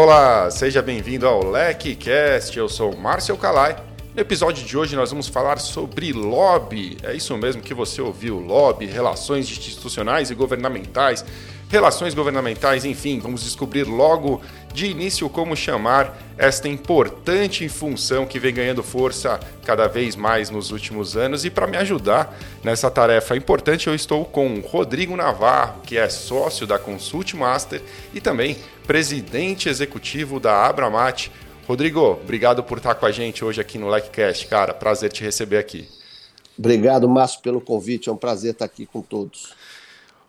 Olá, seja bem-vindo ao LecCast. Eu sou Márcio Calai. No episódio de hoje nós vamos falar sobre lobby. É isso mesmo que você ouviu: lobby, relações institucionais e governamentais, relações governamentais, enfim, vamos descobrir logo de início como chamar esta importante função que vem ganhando força cada vez mais nos últimos anos. E para me ajudar nessa tarefa importante, eu estou com Rodrigo Navarro, que é sócio da Consult Master e também presidente executivo da Abramat. Rodrigo, obrigado por estar com a gente hoje aqui no LikeCast, cara. Prazer te receber aqui. Obrigado, Márcio, pelo convite. É um prazer estar aqui com todos.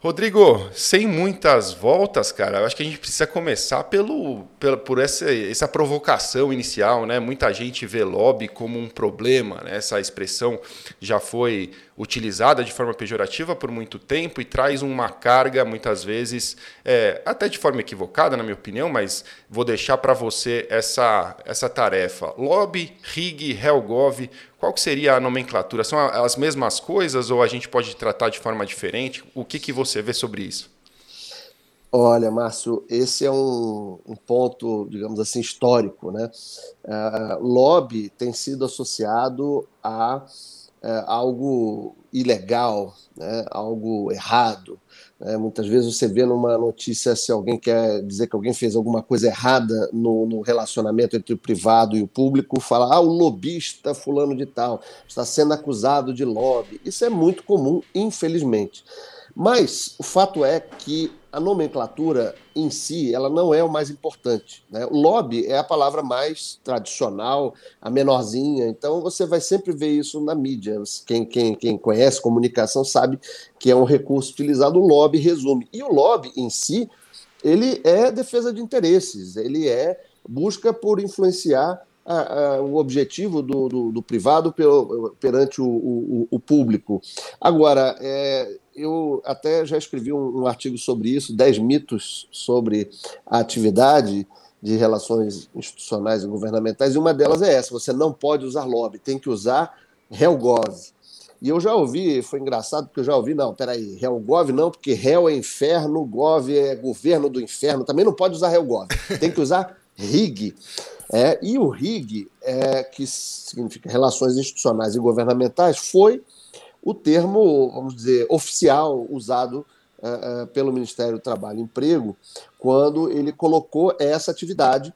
Rodrigo, sem muitas voltas, cara, eu acho que a gente precisa começar pelo, pelo, por essa, essa provocação inicial, né? Muita gente vê lobby como um problema, né? Essa expressão já foi utilizada de forma pejorativa por muito tempo e traz uma carga, muitas vezes, é, até de forma equivocada, na minha opinião, mas vou deixar para você essa, essa tarefa. Lobby, RIG, Helgov, qual que seria a nomenclatura? São as mesmas coisas ou a gente pode tratar de forma diferente? O que, que você vê sobre isso? Olha, Márcio, esse é um, um ponto, digamos assim, histórico. Né? Uh, lobby tem sido associado a é, algo ilegal, né, algo errado. Né? Muitas vezes você vê numa notícia se alguém quer dizer que alguém fez alguma coisa errada no, no relacionamento entre o privado e o público, fala, ah, o lobista fulano de tal está sendo acusado de lobby. Isso é muito comum, infelizmente. Mas o fato é que a nomenclatura em si ela não é o mais importante. Né? O lobby é a palavra mais tradicional, a menorzinha, então você vai sempre ver isso na mídia. Quem, quem, quem conhece comunicação sabe que é um recurso utilizado, o lobby resume. E o lobby em si, ele é defesa de interesses, ele é busca por influenciar a, a, o objetivo do, do, do privado perante o, o, o, público. Agora, é, eu até já escrevi um, um artigo sobre isso, 10 mitos sobre a atividade de relações institucionais e governamentais, e uma delas é essa: você não pode usar lobby, tem que usar Helgov. E eu já ouvi, foi engraçado, porque eu já ouvi, não, peraí, Helgov não, porque Hel é inferno, Gov é governo do inferno, também não pode usar Helgov, tem que usar RIG. É, e o RIG, é, que significa Relações Institucionais e Governamentais, foi o termo, vamos dizer, oficial usado uh, uh, pelo Ministério do Trabalho e Emprego quando ele colocou essa atividade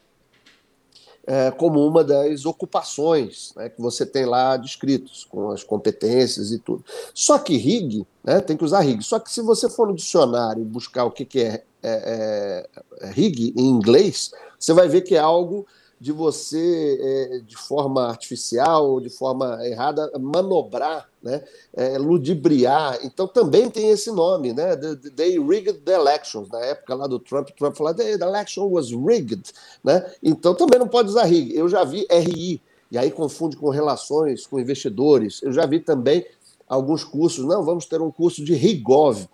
uh, como uma das ocupações né, que você tem lá descritos, com as competências e tudo. Só que RIG, né, tem que usar RIG, só que se você for no dicionário buscar o que, que é, é, é RIG em inglês, você vai ver que é algo de você, de forma artificial de forma errada, manobrar, né, é, ludibriar. Então também tem esse nome, né? They rigged the elections. Na época lá do Trump, Trump falou the election was rigged. Né? Então também não pode usar rig. Eu já vi RI, e aí confunde com relações com investidores. Eu já vi também alguns cursos, não, vamos ter um curso de RIGOV.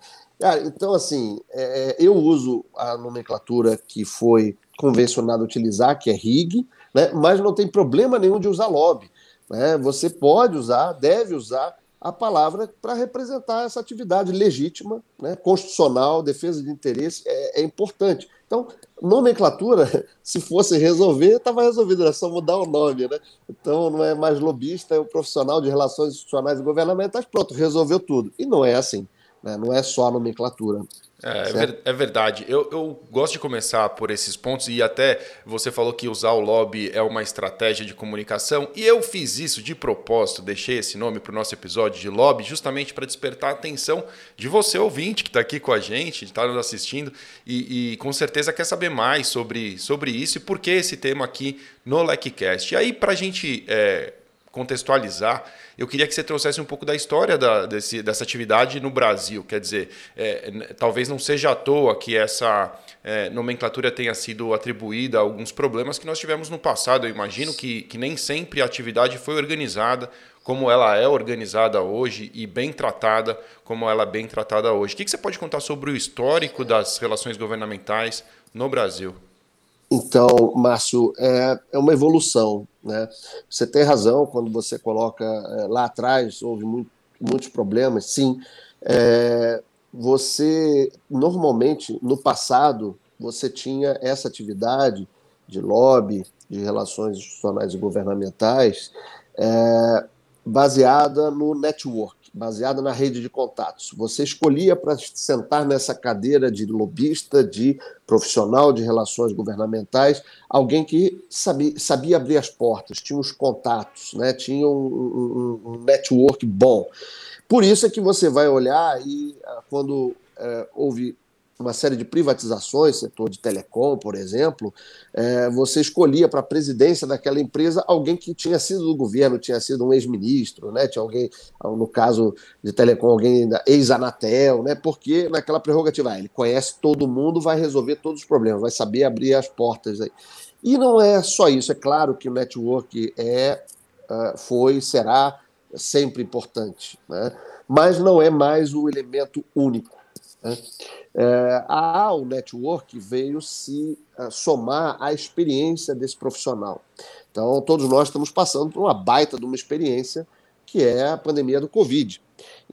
então, assim, é, eu uso a nomenclatura que foi convencionado utilizar, que é RIG, né? mas não tem problema nenhum de usar lobby. Né? Você pode usar, deve usar a palavra para representar essa atividade legítima, né? constitucional, defesa de interesse, é, é importante. Então, nomenclatura, se fosse resolver, estava resolvido, era só mudar o nome, né? Então, não é mais lobista, é o profissional de relações institucionais e governamentais, pronto, resolveu tudo. E não é assim, né? não é só a nomenclatura. É, é, é, verdade. Eu, eu gosto de começar por esses pontos e até você falou que usar o lobby é uma estratégia de comunicação e eu fiz isso de propósito, deixei esse nome para o nosso episódio de lobby justamente para despertar a atenção de você ouvinte que está aqui com a gente, está nos assistindo e, e, com certeza quer saber mais sobre, sobre isso e por que esse tema aqui no LecCast. E aí para a gente é, contextualizar, eu queria que você trouxesse um pouco da história da, desse, dessa atividade no Brasil. Quer dizer, é, talvez não seja à toa que essa é, nomenclatura tenha sido atribuída a alguns problemas que nós tivemos no passado. Eu imagino que, que nem sempre a atividade foi organizada como ela é organizada hoje e bem tratada como ela é bem tratada hoje. O que, que você pode contar sobre o histórico das relações governamentais no Brasil? Então, Márcio, é, é uma evolução. Né? Você tem razão quando você coloca é, lá atrás, houve muito, muitos problemas, sim. É, você, normalmente, no passado, você tinha essa atividade de lobby, de relações institucionais e governamentais, é, baseada no network, baseada na rede de contatos. Você escolhia para sentar nessa cadeira de lobista, de profissional de relações governamentais, alguém que sabia, sabia abrir as portas, tinha os contatos, né? tinha um, um, um network bom. Por isso é que você vai olhar e ah, quando é, houve uma série de privatizações, setor de telecom, por exemplo, é, você escolhia para a presidência daquela empresa alguém que tinha sido do governo, tinha sido um ex-ministro, né? tinha alguém, no caso de telecom, alguém ex-Anatel, né? porque naquela prerrogativa, ah, ele conhece todo mundo, vai resolver todos os problemas, vai saber abrir as portas. Aí. E não é só isso, é claro que o network é, é foi, será sempre importante, né? mas não é mais o elemento único. Né? É, a AL Network veio se uh, somar à experiência desse profissional. Então, todos nós estamos passando por uma baita de uma experiência que é a pandemia do Covid.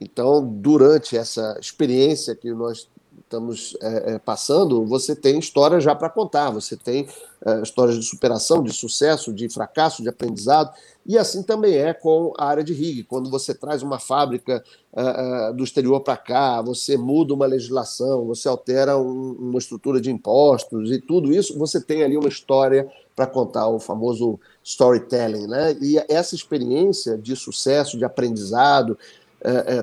Então, durante essa experiência que nós estamos é, é, passando, você tem histórias já para contar, você tem é, histórias de superação, de sucesso, de fracasso, de aprendizado, e assim também é com a área de RIG. Quando você traz uma fábrica é, é, do exterior para cá, você muda uma legislação, você altera um, uma estrutura de impostos e tudo isso, você tem ali uma história para contar, o famoso storytelling. Né? E essa experiência de sucesso, de aprendizado,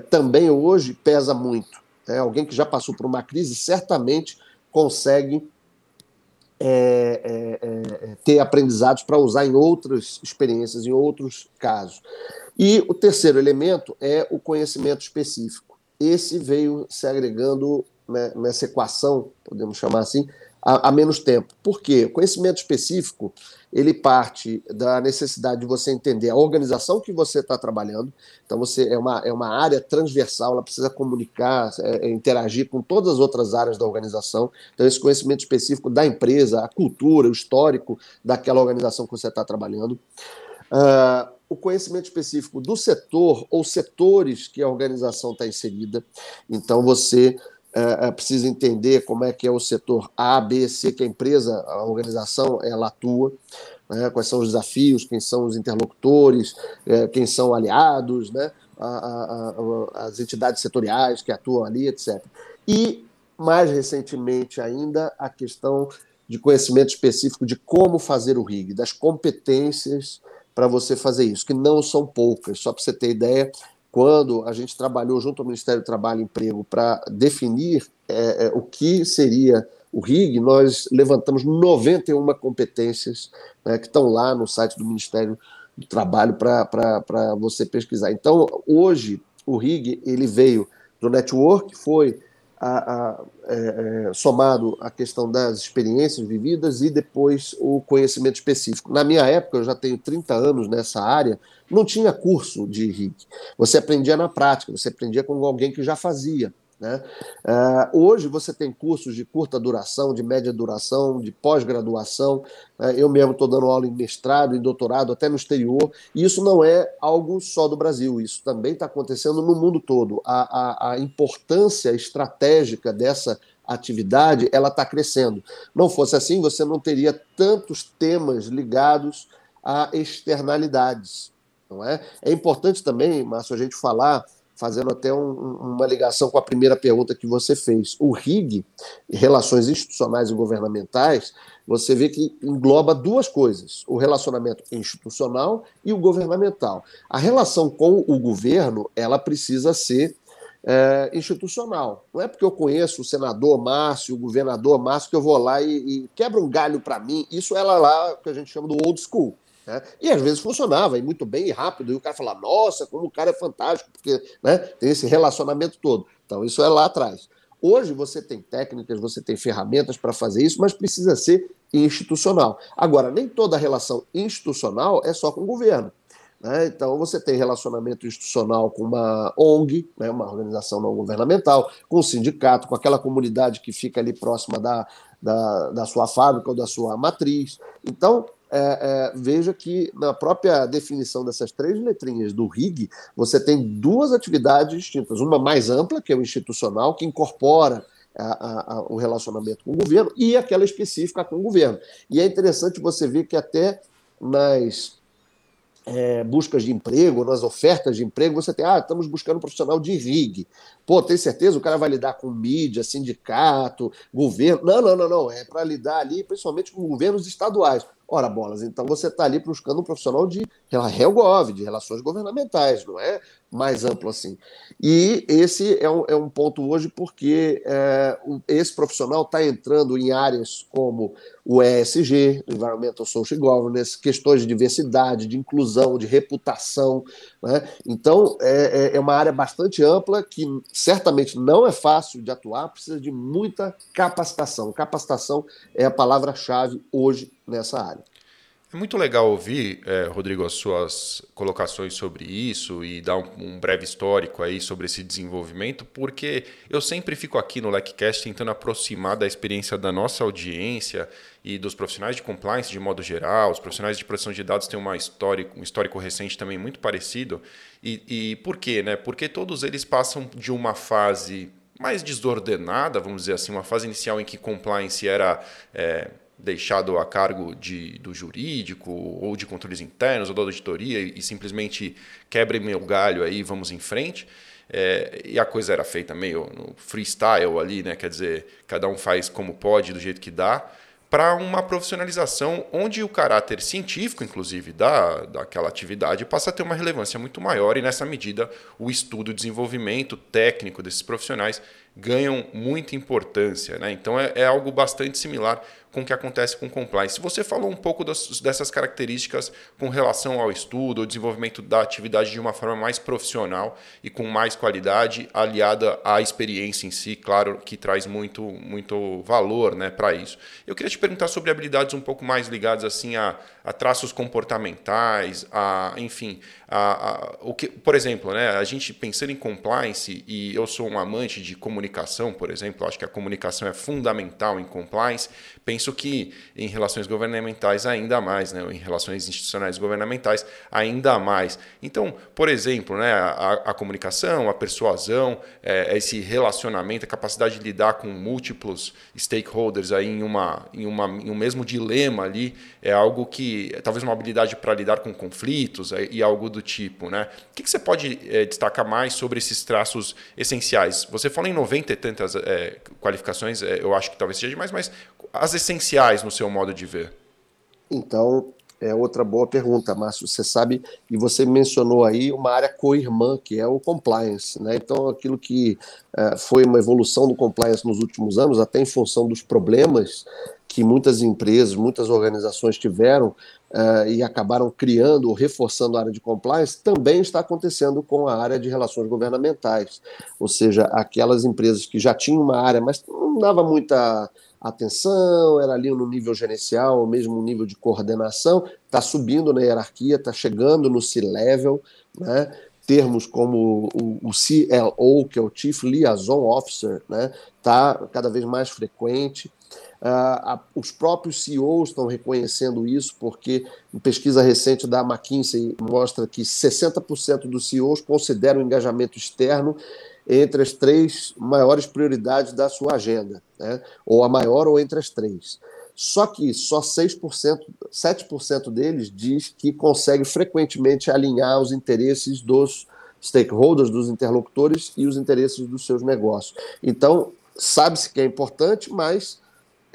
também hoje pesa muito. É, alguém que já passou por uma crise certamente consegue é, é, é ter aprendizados para usar em outras experiências, em outros casos. E o terceiro elemento é o conhecimento específico. Esse veio se agregando né, nessa equação, podemos chamar assim, há, menos tempo. Por quê? O conhecimento específico ele parte da necessidade de você entender a organização que você está trabalhando. Então, você é uma, é uma área transversal, ela precisa comunicar, é, é, interagir com todas as outras áreas da organização. Então, esse conhecimento específico da empresa, a cultura, o histórico daquela organização que você está trabalhando. Uh, o conhecimento específico do setor ou setores que a organização está inserida. Então, você é, é, precisa entender como é que é o setor A, B, C, que a empresa, a organização, ela atua, né? quais são os desafios, quem são os interlocutores, é, quem são aliados, né? A, a, a, as entidades setoriais que atuam ali, etc. E, mais recentemente ainda, a questão de conhecimento específico de como fazer o RIG, das competências para você fazer isso, que não são poucas. Só para você ter ideia, quando a gente trabalhou junto ao Ministério do Trabalho e Emprego para definir é, é, o que seria o RIG, nós levantamos 91 competências né, que estão lá no site do Ministério do Trabalho para você pesquisar. Então, hoje, o RIG ele veio do network, foi a, a, é, é, somado a questão das experiências vividas e depois o conhecimento específico. Na minha época, eu já tenho 30 anos nessa área, não tinha curso de RIC. Você aprendia na prática, você aprendia com alguém que já fazia. Né? Uh, hoje você tem cursos de curta duração, de média duração, de pós-graduação. Uh, eu mesmo estou dando aula em mestrado, em doutorado, até no exterior. E isso não é algo só do Brasil, isso também está acontecendo no mundo todo. A, a, a importância estratégica dessa atividade ela está crescendo. Não fosse assim, você não teria tantos temas ligados a externalidades. Não é? é importante também, Márcio, a gente falar fazendo até um, uma ligação com a primeira pergunta que você fez. O RIG, Relações Institucionais e Governamentais, você vê que engloba duas coisas: o relacionamento institucional e o governamental. A relação com o governo, ela precisa ser é, institucional. Não é porque eu conheço o senador Márcio, o governador Márcio, que eu vou lá e, e quebra um galho para mim. Isso é lá que a gente chama do old school. Né? E às vezes funcionava, e muito bem e rápido, e o cara falava, nossa, como o cara é fantástico, porque né, tem esse relacionamento todo. Então, isso é lá atrás. Hoje você tem técnicas, você tem ferramentas para fazer isso, mas precisa ser institucional. Agora, nem toda relação institucional é só com o governo. Né? Então, você tem relacionamento institucional com uma ONG, né, uma organização não governamental, com um sindicato, com aquela comunidade que fica ali próxima da, da, da sua fábrica ou da sua matriz. Então, é, é, veja que na própria definição dessas três letrinhas do RIG, você tem duas atividades distintas. Uma mais ampla, que é o institucional, que incorpora a, a, o relacionamento com o governo e aquela específica com o governo. E é interessante você ver que até nas é, buscas de emprego, nas ofertas de emprego, você tem, ah, estamos buscando um profissional de RIG. Pô, tem certeza? O cara vai lidar com mídia, sindicato, governo. Não, não, não, não. É para lidar ali, principalmente com governos estaduais. Ora, bolas, então você está ali buscando um profissional de RELGOV, de relações governamentais, não é mais amplo assim. E esse é um, é um ponto hoje porque é, esse profissional está entrando em áreas como o ESG, Environmental Social Governance, questões de diversidade, de inclusão, de reputação. Né? Então, é, é, é uma área bastante ampla que certamente não é fácil de atuar, precisa de muita capacitação. Capacitação é a palavra-chave hoje nessa área. É muito legal ouvir, é, Rodrigo, as suas colocações sobre isso e dar um, um, breve histórico aí sobre esse desenvolvimento, porque eu sempre fico aqui no LecCast tentando aproximar da experiência da nossa audiência e dos profissionais de compliance de modo geral. Os profissionais de proteção de dados têm uma histórico, um histórico recente também muito parecido. E, e por quê? Né? Porque todos eles passam de uma fase mais desordenada, vamos dizer assim, uma fase inicial em que compliance era... É, deixado a cargo de, do jurídico ou de controles internos ou da auditoria e, e simplesmente quebre meu galho aí vamos em frente. É, e a coisa era feita meio no freestyle ali, né? Quer dizer, cada um faz como pode, do jeito que dá para uma profissionalização onde o caráter científico, inclusive, da, daquela atividade passa a ter uma relevância muito maior e, nessa medida, o estudo e desenvolvimento técnico desses profissionais ganham muita importância. Né? Então, é, é algo bastante similar com o que acontece com compliance. Você falou um pouco das, dessas características com relação ao estudo, ao desenvolvimento da atividade de uma forma mais profissional e com mais qualidade, aliada à experiência em si, claro, que traz muito, muito valor né, para isso. Eu queria te perguntar sobre habilidades um pouco mais ligadas assim a, a traços comportamentais, a, enfim, a, a, o que, por exemplo, né, a gente pensando em compliance, e eu sou um amante de comunicação, por exemplo, acho que a comunicação é fundamental em compliance, penso que em relações governamentais ainda mais, né? em relações institucionais governamentais ainda mais. Então, por exemplo, né, a, a comunicação, a persuasão, é, esse relacionamento, a capacidade de lidar com múltiplos stakeholders aí em, uma, em, uma, em um mesmo dilema ali, é algo que, talvez uma habilidade para lidar com conflitos é, e algo do tipo. Né? O que, que você pode é, destacar mais sobre esses traços essenciais? Você fala em 90 e tantas é, qualificações, é, eu acho que talvez seja demais, mas as essenciais no seu modo de ver? Então, é outra boa pergunta, Márcio. Você sabe, e você mencionou aí uma área co-irmã, que é o compliance. Né? Então, aquilo que foi uma evolução do compliance nos últimos anos, até em função dos problemas que muitas empresas, muitas organizações tiveram uh, e acabaram criando ou reforçando a área de compliance, também está acontecendo com a área de relações governamentais. Ou seja, aquelas empresas que já tinham uma área, mas não dava muita atenção, era ali no nível gerencial, ou mesmo no nível de coordenação, está subindo na hierarquia, está chegando no C-level, né? termos como o, CLO, que é o Chief Liaison Officer, né? está cada vez mais frequente. Uh, os próprios CEOs estão reconhecendo isso, porque uma pesquisa recente da McKinsey mostra que 60% dos CEOs consideram o engajamento externo entre as três maiores prioridades da sua agenda, né? ou a maior ou entre as três. Só que só 6%, 7% deles diz que consegue frequentemente alinhar os interesses dos stakeholders, dos interlocutores e os interesses dos seus negócios. Então, sabe-se que é importante, mas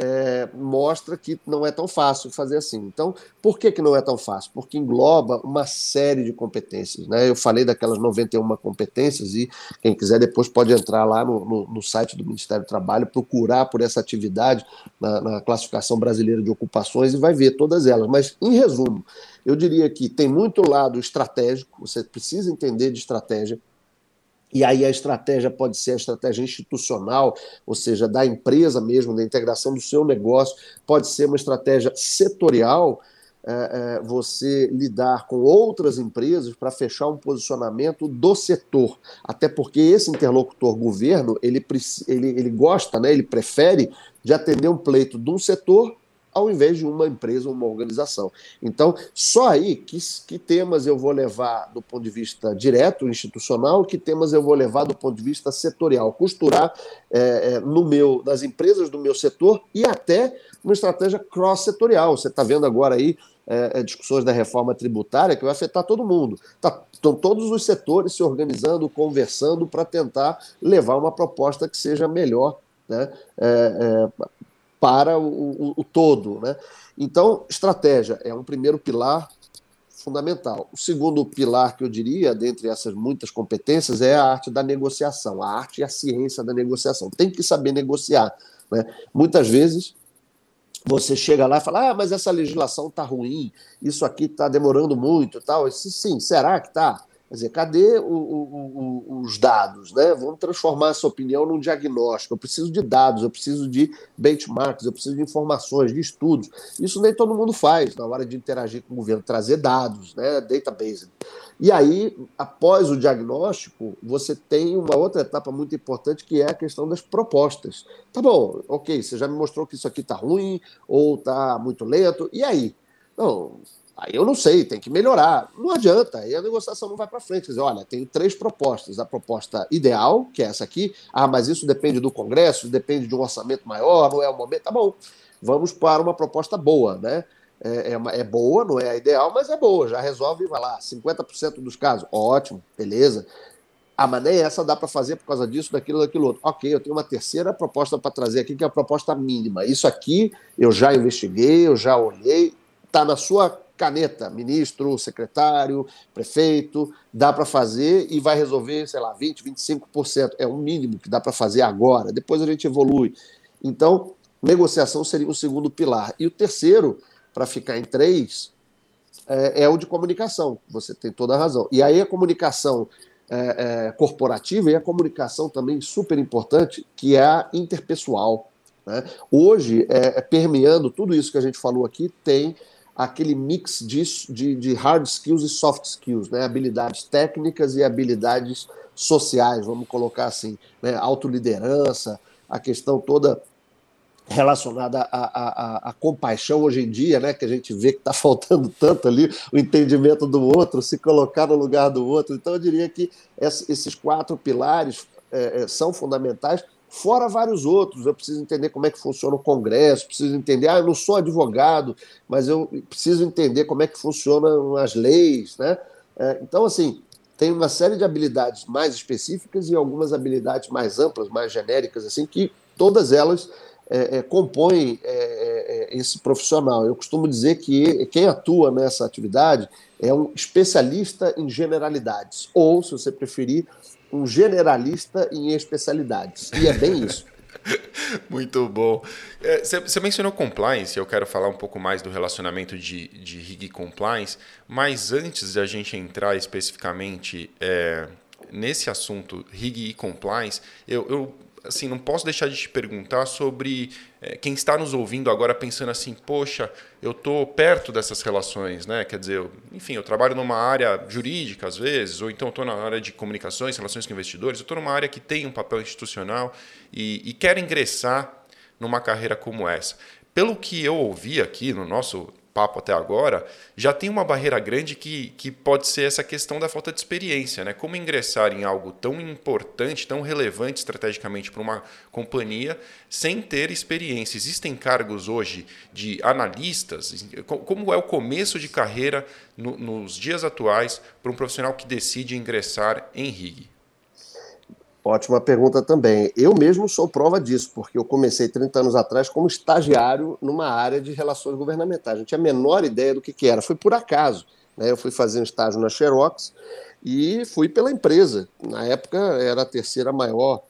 é, mostra que não é tão fácil fazer assim. Então, por que, que não é tão fácil? Porque engloba uma série de competências. Né? Eu falei daquelas 91 competências e quem quiser depois pode entrar lá no, no, no site do Ministério do Trabalho, procurar por essa atividade na, na classificação brasileira de ocupações e vai ver todas elas. Mas, em resumo, eu diria que tem muito lado estratégico, você precisa entender de estratégia, e aí a estratégia pode ser a estratégia institucional, ou seja, da empresa mesmo, da integração do seu negócio, pode ser uma estratégia setorial, é, é, você lidar com outras empresas para fechar um posicionamento do setor. Até porque esse interlocutor governo, ele, ele, ele gosta, né, ele prefere de atender um pleito de um setor ao invés de uma empresa ou uma organização. Então, só aí que, que temas eu vou levar do ponto de vista direto, institucional, que temas eu vou levar do ponto de vista setorial, costurar é, é, no meu, nas empresas do meu setor e até uma estratégia cross-setorial. Você está vendo agora aí é, é, discussões da reforma tributária que vai afetar todo mundo. Tá, estão todos os setores se organizando, conversando para tentar levar uma proposta que seja melhor né, é, é, para o, o, o, todo. Né? Então, estratégia é um primeiro pilar fundamental. O segundo pilar que eu diria, dentre essas muitas competências, é a arte da negociação, a arte e a ciência da negociação. Tem que saber negociar. Né? Muitas vezes você chega lá e fala, ah, mas essa legislação está ruim, isso aqui está demorando muito tal. sim, será que está? Quer dizer, cadê o, o, o, os dados? Né? Vamos transformar essa opinião num diagnóstico. Eu preciso de dados, eu preciso de benchmarks, eu preciso de informações, de estudos. Isso nem todo mundo faz na hora de interagir com o governo, trazer dados, né? database. E aí, após o diagnóstico, você tem uma outra etapa muito importante que é a questão das propostas. Tá bom, ok, você já me mostrou que isso aqui está ruim ou está muito lento, e aí? Não, Aí eu não sei, tem que melhorar. Não adianta, aí a negociação não vai para frente. Quer dizer, olha, tem três propostas. A proposta ideal, que é essa aqui, ah, mas isso depende do Congresso, depende de um orçamento maior, não é o momento. Tá bom, vamos para uma proposta boa, né? É, é, uma, é boa, não é a ideal, mas é boa, já resolve, vai lá, 50% dos casos. Ótimo, beleza. Ah, mas nem essa dá para fazer por causa disso, daquilo, daquilo outro. Ok, eu tenho uma terceira proposta para trazer aqui, que é a proposta mínima. Isso aqui eu já investiguei, eu já olhei, está na sua caneta, ministro, secretário, prefeito, dá para fazer e vai resolver, sei lá, 20, 25%. É o mínimo que dá para fazer agora, depois a gente evolui. Então, negociação seria o segundo pilar. E o terceiro, para ficar em três, é, é, o de comunicação. Você tem toda a razão. E aí a comunicação é, é, corporativa e a comunicação também super importante, que é a interpessoal. Né? Hoje, é, permeando tudo isso que a gente falou aqui, tem aquele mix de, de, de, hard skills e soft skills, né? habilidades técnicas e habilidades sociais, vamos colocar assim, né? autoliderança, a questão toda relacionada à, à, à, compaixão hoje em dia, né, que a gente vê que está faltando tanto ali, o entendimento do outro, se colocar no lugar do outro. Então, eu diria que esses quatro pilares é, são fundamentais fora vários outros. Eu preciso entender como é que funciona o Congresso, preciso entender, ah, eu não sou advogado, mas eu preciso entender como é que funcionam as leis, né? É, então, assim, tem uma série de habilidades mais específicas e algumas habilidades mais amplas, mais genéricas, assim, que todas elas é, é, compõem é, é, é, esse profissional. Eu costumo dizer que quem atua nessa atividade é um especialista em generalidades, ou, se você preferir, um generalista em especialidades. E é bem isso. Muito bom. Você é, mencionou compliance, eu quero falar um pouco mais do relacionamento de, de RIG e compliance, mas antes de a gente entrar especificamente é, nesse assunto RIG e compliance, eu, eu assim, não posso deixar de te perguntar sobre é, quem está nos ouvindo agora pensando assim, poxa, eu estou perto dessas relações, né? Quer dizer, eu, enfim, eu trabalho numa área jurídica às vezes, ou então estou na área de comunicações, relações com investidores, eu estou numa área que tem um papel institucional e, e quero ingressar numa carreira como essa. Pelo que eu ouvi aqui no nosso papo até agora, já tem uma barreira grande que, que pode ser essa questão da falta de experiência. Né? Como ingressar em algo tão importante, tão relevante estrategicamente para uma companhia, sem ter experiência? Existem cargos hoje de analistas? Como é o começo de carreira no, nos dias atuais para um profissional que decide ingressar em RIG? Ótima pergunta também. Eu mesmo sou prova disso, porque eu comecei 30 anos atrás como estagiário numa área de relações governamentais. Não tinha a menor ideia do que, que era. Foi por acaso. Né? Eu fui fazer um estágio na Xerox e fui pela empresa. Na época era a terceira maior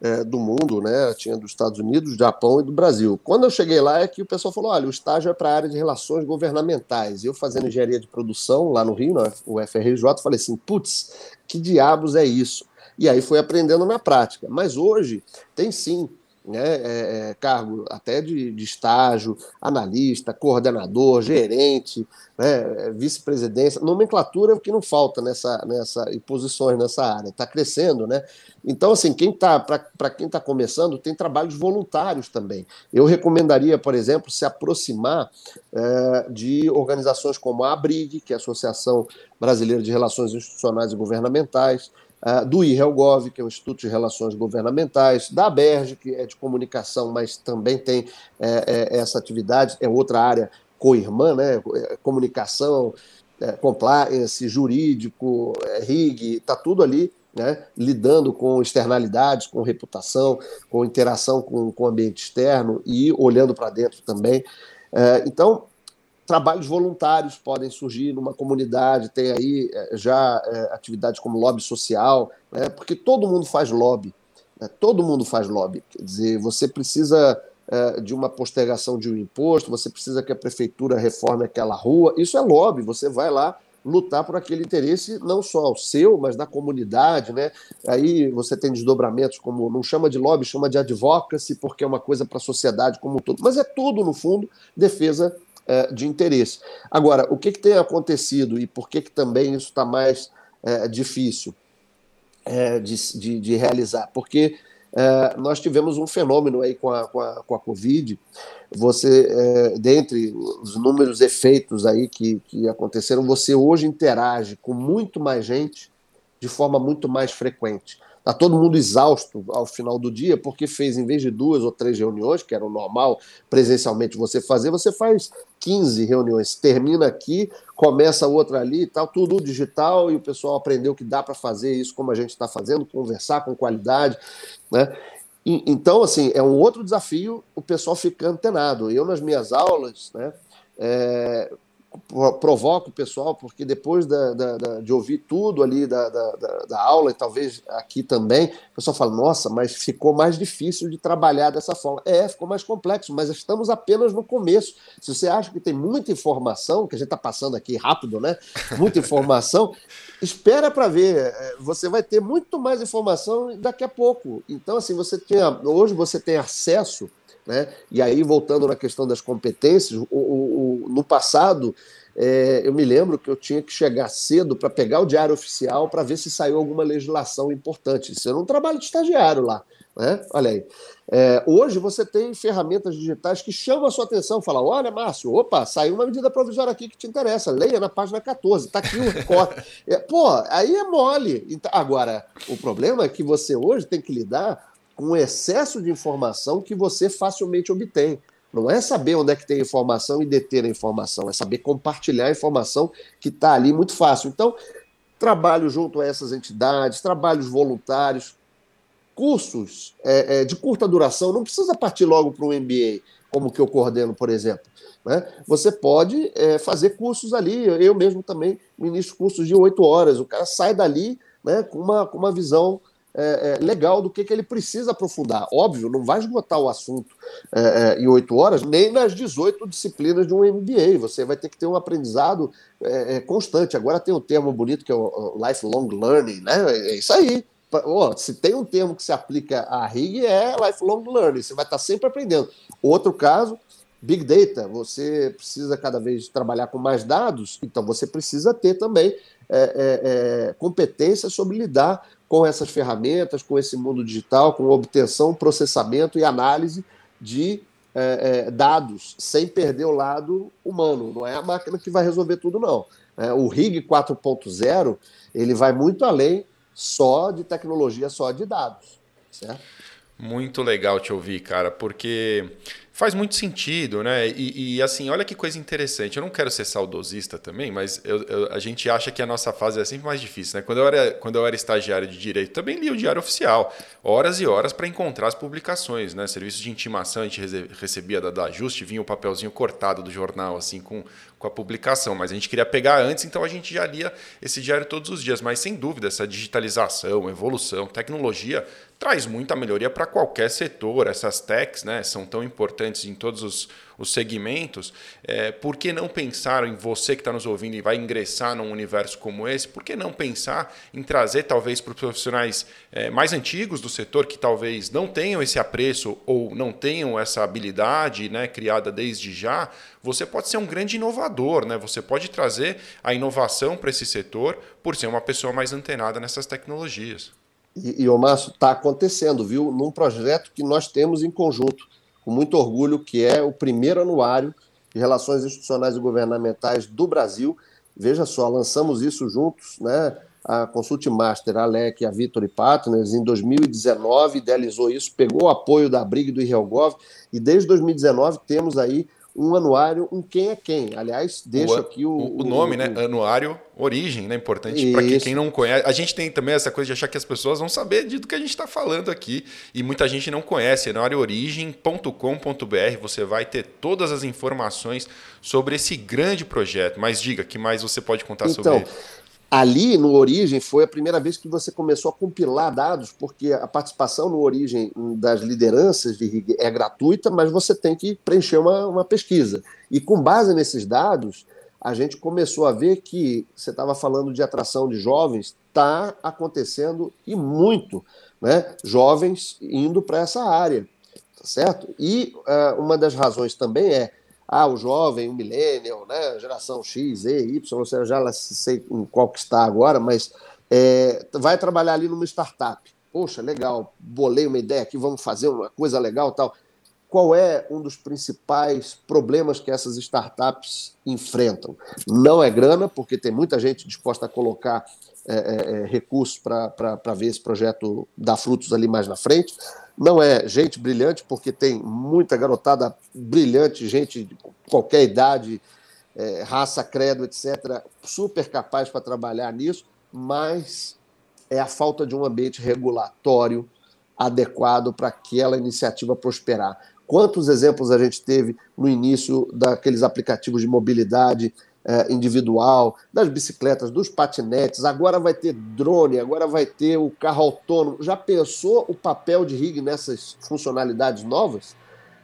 é, do mundo, né? Tinha dos Estados Unidos, do Japão e do Brasil. Quando eu cheguei lá é que o pessoal falou: olha, o estágio é para a área de relações governamentais. Eu fazendo engenharia de produção lá no Rio, na UFRJ, falei assim: putz, que diabos é isso? E aí foi aprendendo na prática. Mas hoje tem sim né, é, é, cargo até de, de, estágio, analista, coordenador, gerente, né, vice-presidência, nomenclatura que não falta nessa, nessa, em posições nessa área, está crescendo, né? Então, assim, quem tá, para quem está começando, tem trabalhos voluntários também. Eu recomendaria, por exemplo, se aproximar é, de organizações como a ABRIG, que é a Associação Brasileira de Relações Institucionais e Governamentais, uh, do IRELGOV, que é o Instituto de Relações Governamentais, da ABERJ, que é de comunicação, mas também tem é, é, essa atividade, é outra área co-irmã, né? É, comunicação, é, compliance, jurídico, é, RIG, está tudo ali né, lidando com externalidades, com reputação, com interação com, com o ambiente externo e olhando para dentro também. É, então, trabalhos voluntários podem surgir numa comunidade, tem aí eh, já é, atividades como lobby social, né, porque todo mundo faz lobby, né, todo mundo faz lobby. Quer dizer, você precisa é, de uma postergação de um imposto, você precisa que a prefeitura reforme aquela rua, isso é lobby, você vai lá lutar por aquele interesse não só o seu, mas da comunidade, né? Aí você tem desdobramentos como não chama de lobby, chama de advocacy, porque é uma coisa para a sociedade como um todo. Mas é tudo, no fundo, defesa é, de interesse. Agora, o que, que tem acontecido e por que, que também isso está mais é, difícil é, de, de, de, realizar? Porque é, nós tivemos um fenômeno aí com a, com a, com a Covid, você, é, dentre os números efeitos aí que, que aconteceram, você hoje interage com muito mais gente de forma muito mais frequente. Está todo mundo exausto ao final do dia, porque fez, em vez de duas ou três reuniões, que era o normal presencialmente você fazer, você faz 15 reuniões. Termina aqui, começa outra ali e tal, tudo digital, e o pessoal aprendeu que dá para fazer isso como a gente está fazendo, conversar com qualidade. Né? E, então, assim, é um outro desafio o pessoal ficar antenado. Eu, nas minhas aulas, né, é, provoca o pessoal, porque depois da, da, da, de ouvir tudo ali da, da, aula, e talvez aqui também, o pessoal fala: nossa, mas ficou mais difícil de trabalhar dessa forma. É, ficou mais complexo, mas estamos apenas no começo. Se você acha que tem muita informação, que a gente está passando aqui rápido, né? Muita informação, espera para ver. É, você vai ter muito mais informação daqui a pouco. Então, assim, você tinha. Hoje você tem acesso né? E aí, voltando na questão das competências, o, o, o no passado, é, eu me lembro que eu tinha que chegar cedo para pegar o diário oficial para ver se saiu alguma legislação importante. Isso era um trabalho de estagiário lá. Né? Olha aí. É, hoje você tem ferramentas digitais que chamam a sua atenção, fala: olha, Márcio, opa, saiu uma medida provisória aqui que te interessa, leia na página 14, está aqui o recorte. É, pô, aí é mole. Então, agora, o problema é que você hoje tem que lidar com excesso de informação que você facilmente obtém. Não é saber onde é que tem informação e deter a informação, é saber compartilhar a informação que está ali muito fácil. Então, trabalho junto a essas entidades, trabalhos voluntários, cursos é, é, de curta duração, não precisa partir logo para um MBA, como que eu coordeno, por exemplo. Né? Você pode é, fazer cursos ali, eu mesmo também ministro cursos de oito horas, o cara sai dali né, com, uma, com uma visão é, é, legal do que, que ele precisa aprofundar. Óbvio, não vai esgotar o assunto é, é em oito horas, nem nas 18 disciplinas de um MBA. Você vai ter que ter um aprendizado é, é, constante. Agora tem um termo bonito que é o lifelong learning, né? É isso aí. Oh, se tem um termo que se aplica à RIG, é lifelong learning. Você vai estar sempre aprendendo. Outro caso, Big Data. Você precisa cada vez trabalhar com mais dados, então você precisa ter também competência sobre lidar com essas ferramentas, com esse mundo digital, com obtenção, processamento e análise de é, é, dados, sem perder o lado humano. Não é a máquina que vai resolver tudo, não. É, o RIG 4.0 ele vai muito além só de tecnologia, só de dados. Certo? Muito legal te ouvir, cara, porque Faz muito sentido, né? E, e, assim, olha que coisa interessante. Eu não quero ser saudosista também, mas eu, eu, a gente acha que a nossa fase é sempre mais difícil, né? Quando eu era, quando eu era estagiário de direito, também li o Diário Oficial, horas e horas para encontrar as publicações, né? Serviço de intimação a gente recebia da, da vinha o papelzinho cortado do jornal, assim, com, com a publicação, mas a gente queria pegar antes, então a gente já lia esse diário todos os dias. Mas sem dúvida, essa digitalização, evolução, tecnologia traz muita melhoria para qualquer setor. Essas techs né, são tão importantes em todos os, os segmentos, é, por que não pensar em você que está nos ouvindo e vai ingressar num universo como esse? Por que não pensar em trazer, talvez, para os profissionais é, mais antigos do setor, que talvez não tenham esse apreço ou não tenham essa habilidade né, criada desde já? Você pode ser um grande inovador, né? você pode trazer a inovação para esse setor por ser uma pessoa mais antenada nessas tecnologias. E, e o Márcio, está acontecendo, viu? Num projeto que nós temos em conjunto, com muito orgulho, que é o primeiro anuário de Relações Institucionais e Governamentais do Brasil. Veja só, lançamos isso juntos, né? A Consult Master, a LEC a Victory Partners, em 2019, idealizou isso, pegou o apoio da Briga do IRELGOV, e desde 2019 temos aí um anuário, um quem é quem. Aliás, deixo o, aqui o, o, o nome, o, né? Anuário Origem, né? Importante para que quem não conhece. A gente tem também essa coisa de achar que as pessoas vão saber de do que a gente está falando aqui. E muita gente não conhece. Anuárioorigem.com.br você vai ter todas as informações sobre esse grande projeto. Mas diga, que mais você pode contar então, sobre ele? Ali, no Origem, foi a primeira vez que você começou a compilar dados, porque a participação no Origem das lideranças de RIG é gratuita, mas você tem que preencher uma, uma pesquisa. E com base nesses dados, a gente começou a ver que você estava falando de atração de jovens, está acontecendo e muito, né? Jovens indo para essa área, tá certo? E uh, uma das razões também é ah, o jovem, o millennial, né, geração X, E, Y, ou seja, já sei em qual que está agora, mas é, vai trabalhar ali numa startup. Poxa, legal, bolei uma ideia aqui, vamos fazer uma coisa legal tal. Qual é um dos principais problemas que essas startups enfrentam? Não é grana, porque tem muita gente disposta a colocar é, é, é recursos para ver esse projeto dar frutos ali mais na frente. Não é gente brilhante, porque tem muita garotada brilhante, gente de qualquer idade, é, raça, credo, etc., super capaz para trabalhar nisso, mas é a falta de um ambiente regulatório adequado para aquela iniciativa prosperar. Quantos exemplos a gente teve no início daqueles aplicativos de mobilidade é, individual, das bicicletas, dos patinetes, agora vai ter drone, agora vai ter o carro autônomo. Já pensou o papel de RIG nessas funcionalidades novas?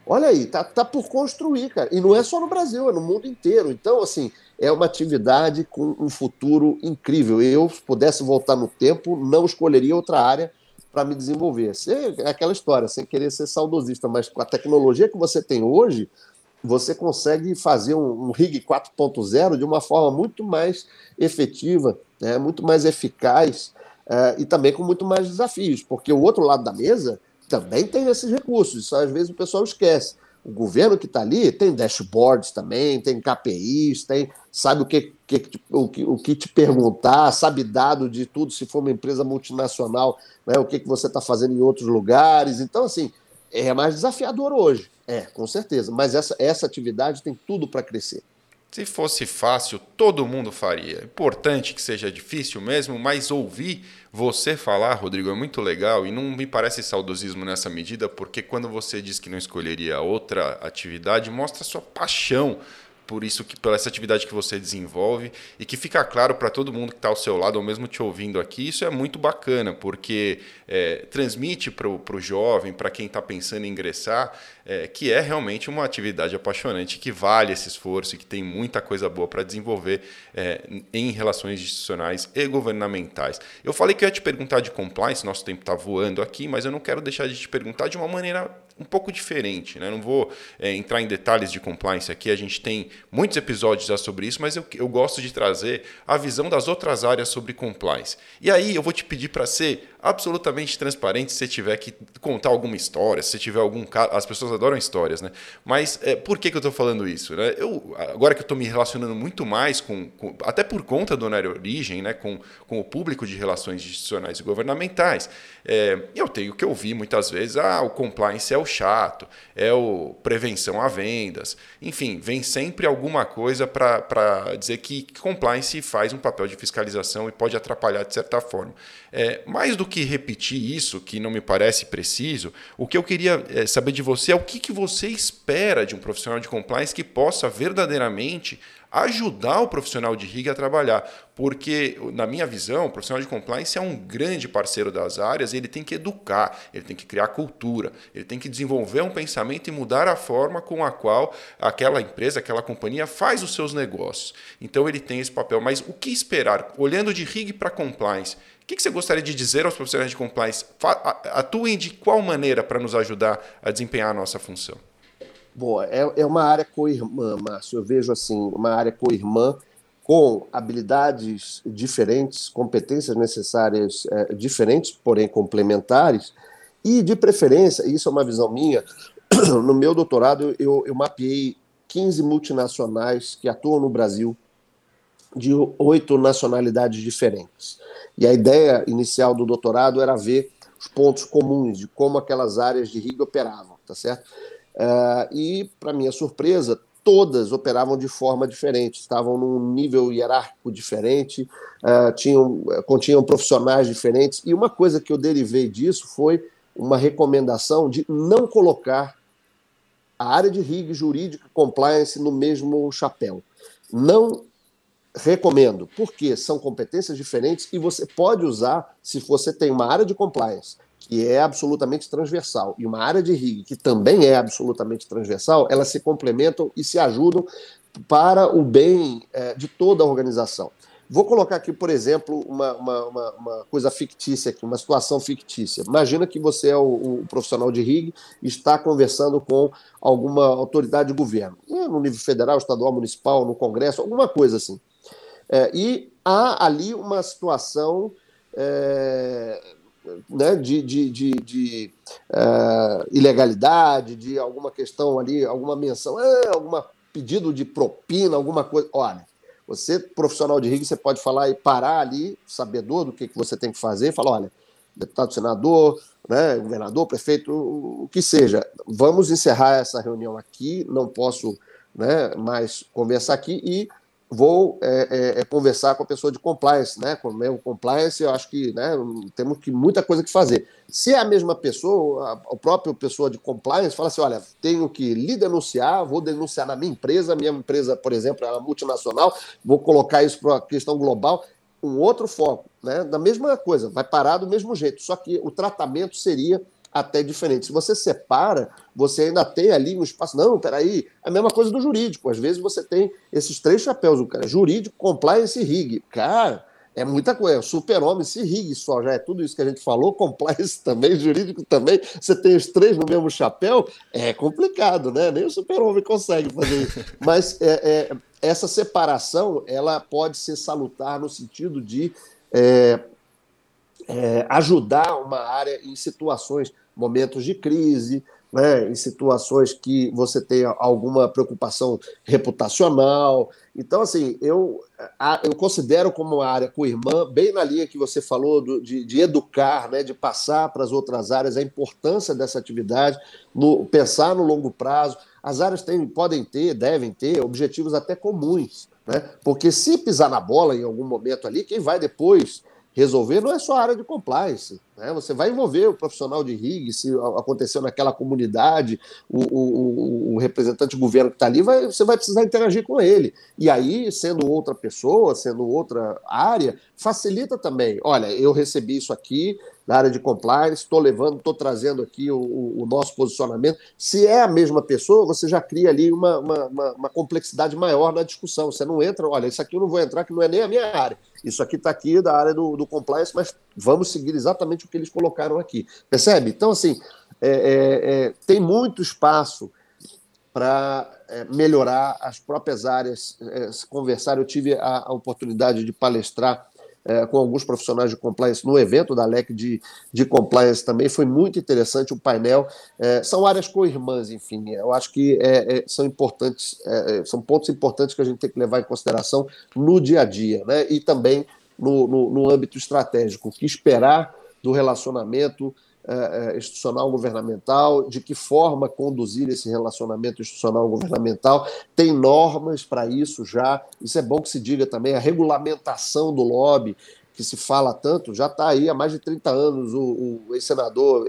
Olha aí, tá, tá por construir, cara. E não é só no Brasil, é no mundo inteiro. Então, assim, é uma atividade com um futuro incrível. Eu, se pudesse voltar no tempo, não escolheria outra área para me desenvolver. É aquela história, sem querer ser saudosista, mas com a tecnologia que você tem hoje, você consegue fazer um, um RIG 4.0 de uma forma muito mais efetiva, né, muito mais eficaz uh, e também com muito mais desafios, porque o outro lado da mesa também tem esses recursos, isso às vezes o pessoal esquece. O governo que está ali tem dashboards também, tem KPIs, tem, sabe o que, que, o, que, o que te perguntar, sabe dado de tudo, se for uma empresa multinacional, né, o que, que você está fazendo em outros lugares. Então, assim, é mais desafiador hoje. É, com certeza. Mas essa, essa atividade tem tudo para crescer. Se fosse fácil, todo mundo faria. Importante que seja difícil mesmo, mas ouvir você falar, Rodrigo, é muito legal e não me parece saudosismo nessa medida, porque quando você diz que não escolheria outra atividade, mostra sua paixão por isso que pela essa atividade que você desenvolve e que fica claro para todo mundo que está ao seu lado ou mesmo te ouvindo aqui isso é muito bacana porque é, transmite para o jovem para quem está pensando em ingressar é, que é realmente uma atividade apaixonante que vale esse esforço e que tem muita coisa boa para desenvolver é, em relações institucionais e governamentais eu falei que eu ia te perguntar de compliance nosso tempo está voando aqui mas eu não quero deixar de te perguntar de uma maneira um pouco diferente. Né? Não vou é, entrar em detalhes de compliance aqui, a gente tem muitos episódios já sobre isso, mas eu, eu gosto de trazer a visão das outras áreas sobre compliance. E aí eu vou te pedir para ser absolutamente transparente se tiver que contar alguma história, se tiver algum caso. As pessoas adoram histórias, né? Mas é, por que, que eu estou falando isso? Né? Eu, agora que eu estou me relacionando muito mais com, com, até por conta do Horário Origem, né? com, com o público de relações institucionais e governamentais, é, eu tenho que ouvir muitas vezes: ah, o compliance é o chato, é o prevenção a vendas. Enfim, vem sempre alguma coisa para dizer que compliance faz um papel de fiscalização e pode atrapalhar de certa forma. É, mais do que repetir isso, que não me parece preciso, o que eu queria é, saber de você é o que, que você espera de um profissional de compliance que possa verdadeiramente ajudar o profissional de RIG a trabalhar. Porque, na minha visão, o profissional de compliance é um grande parceiro das áreas, ele tem que educar, ele tem que criar cultura, ele tem que desenvolver um pensamento e mudar a forma com a qual aquela empresa, aquela companhia faz os seus negócios. Então ele tem esse papel. Mas o que esperar? Olhando de RIG para compliance, o que você gostaria de dizer aos profissionais de compliance? Atuem de qual maneira para nos ajudar a desempenhar a nossa função? Boa, é, é uma área co-irmã, Márcio. Eu vejo assim, uma área co-irmã com habilidades diferentes, competências necessárias é, diferentes, porém complementares, e de preferência, isso é uma visão minha, no meu doutorado eu, eu mapeei 15 multinacionais que atuam no Brasil de oito nacionalidades diferentes. E a ideia inicial do doutorado era ver os pontos comuns de como aquelas áreas de RIG operavam, tá certo? Uh, e, para minha surpresa, todas operavam de forma diferente, estavam num nível hierárquico diferente, uh, tinham, continham profissionais diferentes. E uma coisa que eu derivei disso foi uma recomendação de não colocar a área de RIG, jurídica, compliance no mesmo chapéu. Não recomendo, porque são competências diferentes e você pode usar, se você tem uma área de compliance que é absolutamente transversal e uma área de RIG que também é absolutamente transversal, elas se complementam e se ajudam para o bem é, de toda a organização. Vou colocar aqui, por exemplo, uma, uma, uma, coisa fictícia aqui, uma situação fictícia. Imagina que você é o, o profissional de RIG e está conversando com alguma autoridade de governo, no nível federal, estadual, municipal, no Congresso, alguma coisa assim. É, e há ali uma situação é, né, de, de, de, de é, ilegalidade, de alguma questão ali, alguma menção, é, algum pedido de propina, alguma coisa. Olha, você, profissional de RIG, você pode falar e parar ali, sabedor do que, que você tem que fazer, e falar: olha, deputado, senador, né, governador, prefeito, o que seja, vamos encerrar essa reunião aqui, não posso né, mais conversar aqui e vou é, é, é, conversar com a pessoa de compliance, né? Com o compliance, eu acho que né, temos que, muita coisa que fazer. Se é a mesma pessoa, a, a própria pessoa de compliance fala assim: olha, tenho que lhe denunciar, vou denunciar na minha empresa, minha empresa, por exemplo, é multinacional, vou colocar isso para a questão global, um outro foco, né? Da mesma coisa, vai parar do mesmo jeito, só que o tratamento seria até diferente. Se você separa, você ainda tem ali um espaço. Não, peraí, é a mesma coisa do jurídico. Às vezes você tem esses três chapéus, o cara, jurídico, compliance e RIG. Cara, é muita coisa. Super-homem, se RIG só já é tudo isso que a gente falou, compliance também, jurídico também. Você tem os três no mesmo chapéu, é complicado, né? Nem o super-homem consegue fazer isso. Mas é, é, essa separação, ela pode ser salutar no sentido de é, é ajudar uma área em situações momentos de crise, né, em situações que você tem alguma preocupação reputacional. Então, assim, eu, eu considero como uma área com irmã, bem na linha que você falou do, de, de, educar, né, de passar para as outras áreas a importância dessa atividade, no, pensar no longo prazo. As áreas têm, podem ter, devem ter objetivos até comuns, né? porque se pisar na bola em algum momento ali, quem vai depois resolver não é só a área de compliance. Né? Você vai envolver o profissional de RIG, se aconteceu naquela comunidade, o, o, o representante do governo que está ali, vai, você vai precisar interagir com ele. E aí, sendo outra pessoa, sendo outra área, facilita também. Olha, eu recebi isso aqui na área de compliance, estou levando, estou trazendo aqui o, o, nosso posicionamento. Se é a mesma pessoa, você já cria ali uma, uma, uma complexidade maior na discussão. Você não entra, olha, isso aqui eu não vou entrar, que não é nem a minha área. Isso aqui está aqui da área do, do compliance, mas vamos seguir exatamente o que eles colocaram aqui. Percebe? Então, assim, é, é, é, tem muito espaço para é, melhorar as próprias áreas, é, se conversar. Eu tive a, a oportunidade de palestrar é, com alguns profissionais de compliance no evento da LEC de, de compliance também. Foi muito interessante o painel. É, são áreas co-irmãs, enfim. Eu acho que é, é são importantes, é, é, são pontos importantes que a gente tem que levar em consideração no dia a dia, né? E também no, no, no âmbito estratégico. O que esperar do relacionamento institucional governamental, de que forma conduzir esse relacionamento institucional governamental. Tem normas para isso já. Isso é bom que se diga também. A regulamentação do lobby, que se fala tanto, já está aí há mais de 30 anos. O, o ex-senador,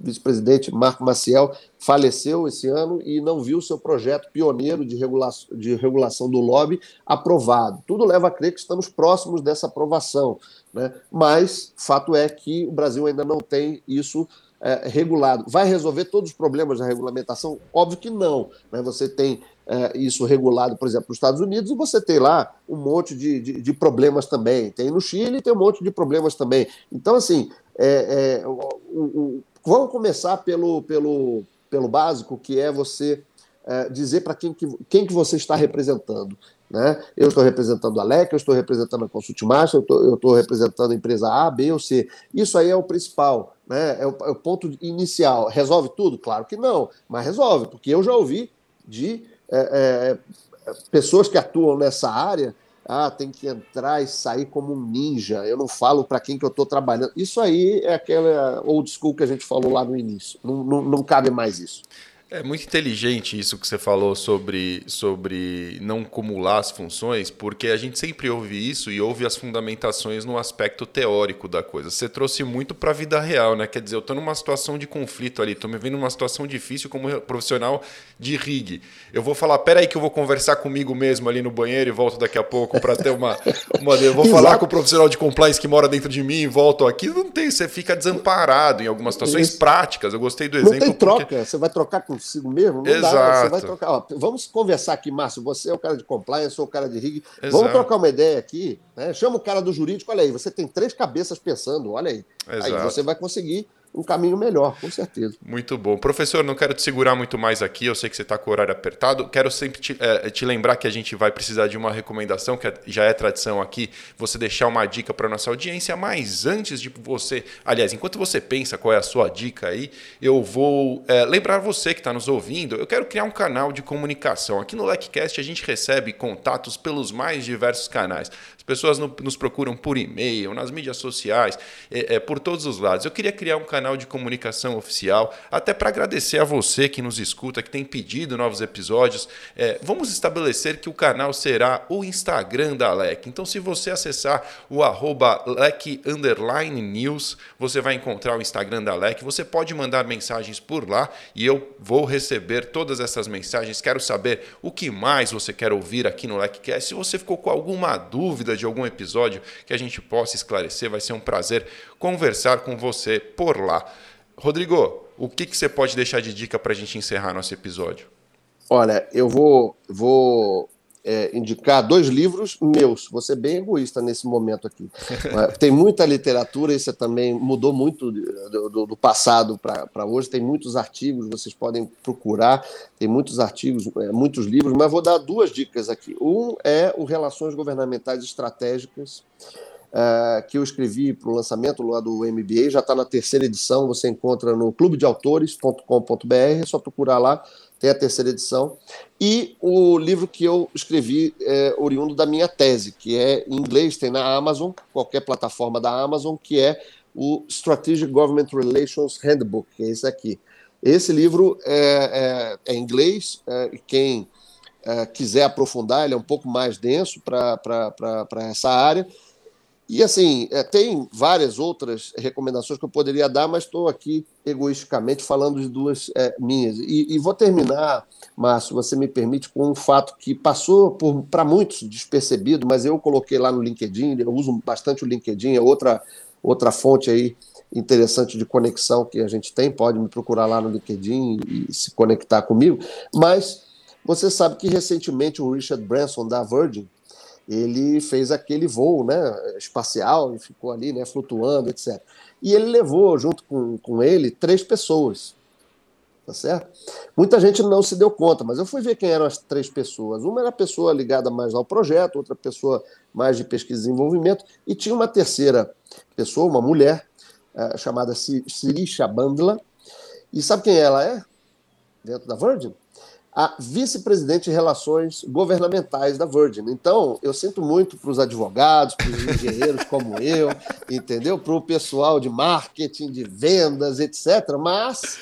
vice-presidente Marco Maciel faleceu esse ano e não viu seu projeto pioneiro de, regula de regulação do lobby aprovado. Tudo leva a crer que estamos próximos dessa aprovação, né? mas fato é que o Brasil ainda não tem isso é, regulado. Vai resolver todos os problemas da regulamentação? Óbvio que não. Né? Você tem é, isso regulado, por exemplo, nos Estados Unidos, e você tem lá um monte de, de, de, problemas também. Tem no Chile tem um monte de problemas também. Então, assim, é, é o, o, vamos começar pelo, pelo, pelo básico, que é você é, dizer para quem que, quem que você está representando. Né? Eu estou representando a LEC, eu estou representando a Consult Master, eu estou representando a empresa A, B ou C. Isso aí é o principal, né? é, o, é o ponto inicial. Resolve tudo? Claro que não, mas resolve, porque eu já ouvi de é, é, pessoas que atuam nessa área ah, tem que entrar e sair como um ninja. Eu não falo para quem que eu estou trabalhando. Isso aí é aquela old school que a gente falou lá no início. Não, não, não cabe mais isso. É muito inteligente isso que você falou sobre, sobre não acumular as funções, porque a gente sempre ouve isso e ouve as fundamentações no aspecto teórico da coisa. Você trouxe muito para a vida real, né? Quer dizer, eu estou numa situação de conflito ali, estou me vendo numa situação difícil como profissional de rig. Eu vou falar, peraí que eu vou conversar comigo mesmo ali no banheiro e volto daqui a pouco para ter uma, uma... Eu vou falar com o profissional de compliance que mora dentro de mim e volto aqui. Não tem, você fica desamparado em algumas situações isso. práticas. Eu gostei do exemplo. Não tem troca, porque... você vai trocar com consigo mesmo, não Exato. dá. Você vai trocar. Ó, vamos conversar aqui, Márcio. Você é o cara de compliance, eu sou o cara de rig. Exato. Vamos trocar uma ideia aqui. Né? Chama o cara do jurídico, olha aí, você tem três cabeças pensando, olha aí. Exato. Aí você vai conseguir um caminho melhor, com certeza. Muito bom. Professor, não quero te segurar muito mais aqui, eu sei que você está com o horário apertado. Quero sempre te, é, te, lembrar que a gente vai precisar de uma recomendação, que é, já é tradição aqui, você deixar uma dica para nossa audiência, mas antes de você, aliás, enquanto você pensa qual é a sua dica aí, eu vou é, lembrar você que está nos ouvindo, eu quero criar um canal de comunicação. Aqui no LecCast a gente recebe contatos pelos mais diversos canais pessoas no, nos procuram por e-mail, nas mídias sociais, é, é, por todos os lados. Eu queria criar um canal de comunicação oficial, até para agradecer a você que nos escuta, que tem pedido novos episódios. É, vamos estabelecer que o canal será o Instagram da LEC. Então, se você acessar o arroba LEC News, você vai encontrar o Instagram da LEC. Você pode mandar mensagens por lá e eu vou receber todas essas mensagens. Quero saber o que mais você quer ouvir aqui no LECcast. Se você ficou com alguma dúvida, de algum episódio que a gente possa esclarecer. Vai ser um prazer conversar com você por lá. Rodrigo, o que, que você pode deixar de dica para a gente encerrar nosso episódio? Olha, eu vou, vou é, indicar dois livros meus. Vou ser bem egoísta nesse momento aqui. tem muita literatura, isso também mudou muito do, do, do passado para hoje. Tem muitos artigos, vocês podem procurar. Tem muitos artigos, é, muitos livros, mas vou dar duas dicas aqui. Um é o Relações Governamentais Estratégicas. Uh, que eu escrevi para o lançamento lá do MBA, já está na terceira edição, você encontra no clubedeautores.com.br, é só procurar lá tem a terceira edição, e o livro que eu escrevi é oriundo da minha tese, que é em inglês, tem na Amazon, qualquer plataforma da Amazon, que é o Strategic Government Relations Handbook, que é esse aqui. Esse livro é, é, é em inglês, é, quem é, quiser aprofundar, ele é um pouco mais denso para essa área, e assim, é, tem várias outras recomendações que eu poderia dar, mas estou aqui egoisticamente falando de duas é, minhas. E, e, vou terminar, Márcio, você me permite, com um fato que passou para muitos despercebido, mas eu coloquei lá no LinkedIn, eu uso bastante o LinkedIn, é outra, outra fonte aí interessante de conexão que a gente tem, pode me procurar lá no LinkedIn e se conectar comigo. Mas você sabe que recentemente o Richard Branson, da Virgin, ele fez aquele voo né, espacial e ficou ali né, flutuando, etc. E ele levou junto com, com ele três pessoas. Tá certo? Muita gente não se deu conta, mas eu fui ver quem eram as três pessoas. Uma era a pessoa ligada mais ao projeto, outra pessoa mais de pesquisa e desenvolvimento, e tinha uma terceira pessoa, uma mulher, uh, chamada Sirisha Bandla. E sabe quem ela é? Dentro da Virgin? A vice-presidente de relações governamentais da Virgin. Então, eu sinto muito para os advogados, para os engenheiros como eu, entendeu? Para o pessoal de marketing, de vendas, etc. Mas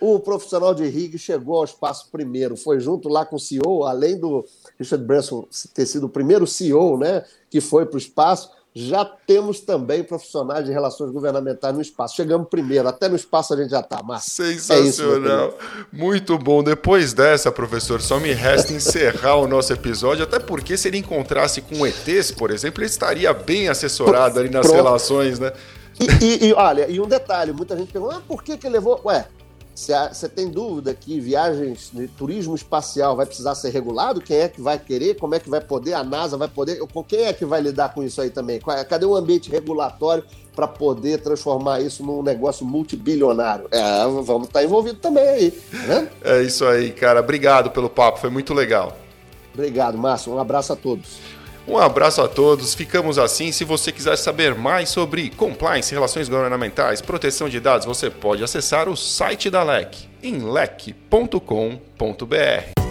o profissional de RIG chegou ao espaço primeiro, foi junto lá com o CEO, além do Richard Branson ter sido o primeiro CEO né, que foi para o espaço, já temos também profissionais de relações governamentais no espaço. Chegamos primeiro, até no espaço a gente já está, Márcio. Sensacional. É isso, Muito bom. Depois dessa, professor, só me resta encerrar o nosso episódio, até porque se ele encontrasse com ETs, por exemplo, ele estaria bem assessorado ali nas Pronto. relações, né? E, e, e, olha, e um detalhe, muita gente pergunta, ah, por que, que levou. Ué, você tem dúvida que viagens de turismo espacial vai precisar ser regulado? Quem é que vai querer? Como é que vai poder? A NASA vai poder? Quem é que vai lidar com isso aí também? Cadê o ambiente regulatório para poder transformar isso num negócio multibilionário? É, vamos estar tá envolvidos também aí. Né? É isso aí, cara. Obrigado pelo papo, foi muito legal. Obrigado, Márcio. Um abraço a todos. Um abraço a todos, ficamos assim. Se você quiser saber mais sobre compliance, relações governamentais, proteção de dados, você pode acessar o site da LEC em lec.com.br.